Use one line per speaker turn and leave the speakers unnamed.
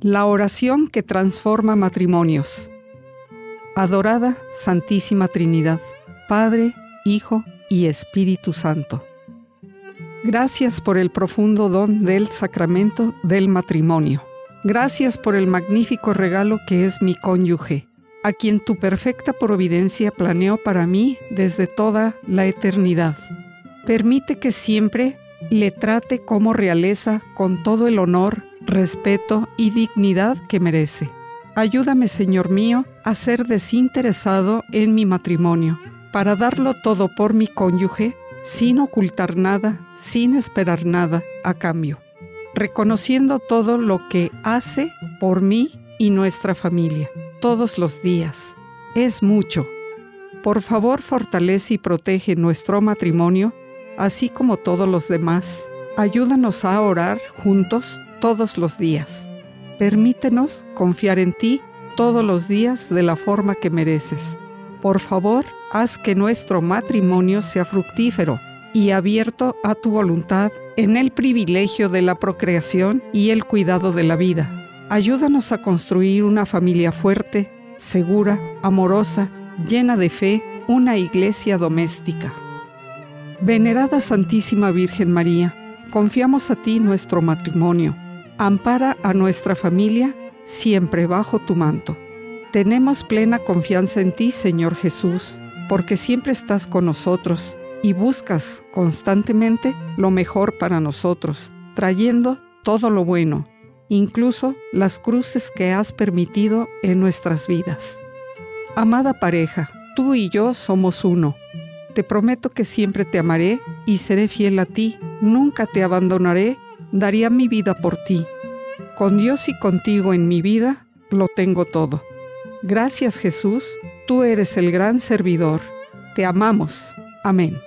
La oración que transforma matrimonios. Adorada Santísima Trinidad, Padre, Hijo y Espíritu Santo. Gracias por el profundo don del sacramento del matrimonio. Gracias por el magnífico regalo que es mi cónyuge, a quien tu perfecta providencia planeó para mí desde toda la eternidad. Permite que siempre le trate como realeza con todo el honor respeto y dignidad que merece. Ayúdame, Señor mío, a ser desinteresado en mi matrimonio, para darlo todo por mi cónyuge, sin ocultar nada, sin esperar nada a cambio, reconociendo todo lo que hace por mí y nuestra familia, todos los días. Es mucho. Por favor, fortalece y protege nuestro matrimonio, así como todos los demás. Ayúdanos a orar juntos todos los días. Permítenos confiar en ti todos los días de la forma que mereces. Por favor, haz que nuestro matrimonio sea fructífero y abierto a tu voluntad en el privilegio de la procreación y el cuidado de la vida. Ayúdanos a construir una familia fuerte, segura, amorosa, llena de fe, una iglesia doméstica. Venerada Santísima Virgen María, confiamos a ti nuestro matrimonio Ampara a nuestra familia siempre bajo tu manto. Tenemos plena confianza en ti, Señor Jesús, porque siempre estás con nosotros y buscas constantemente lo mejor para nosotros, trayendo todo lo bueno, incluso las cruces que has permitido en nuestras vidas. Amada pareja, tú y yo somos uno. Te prometo que siempre te amaré y seré fiel a ti, nunca te abandonaré daría mi vida por ti. Con Dios y contigo en mi vida, lo tengo todo. Gracias Jesús, tú eres el gran servidor. Te amamos. Amén.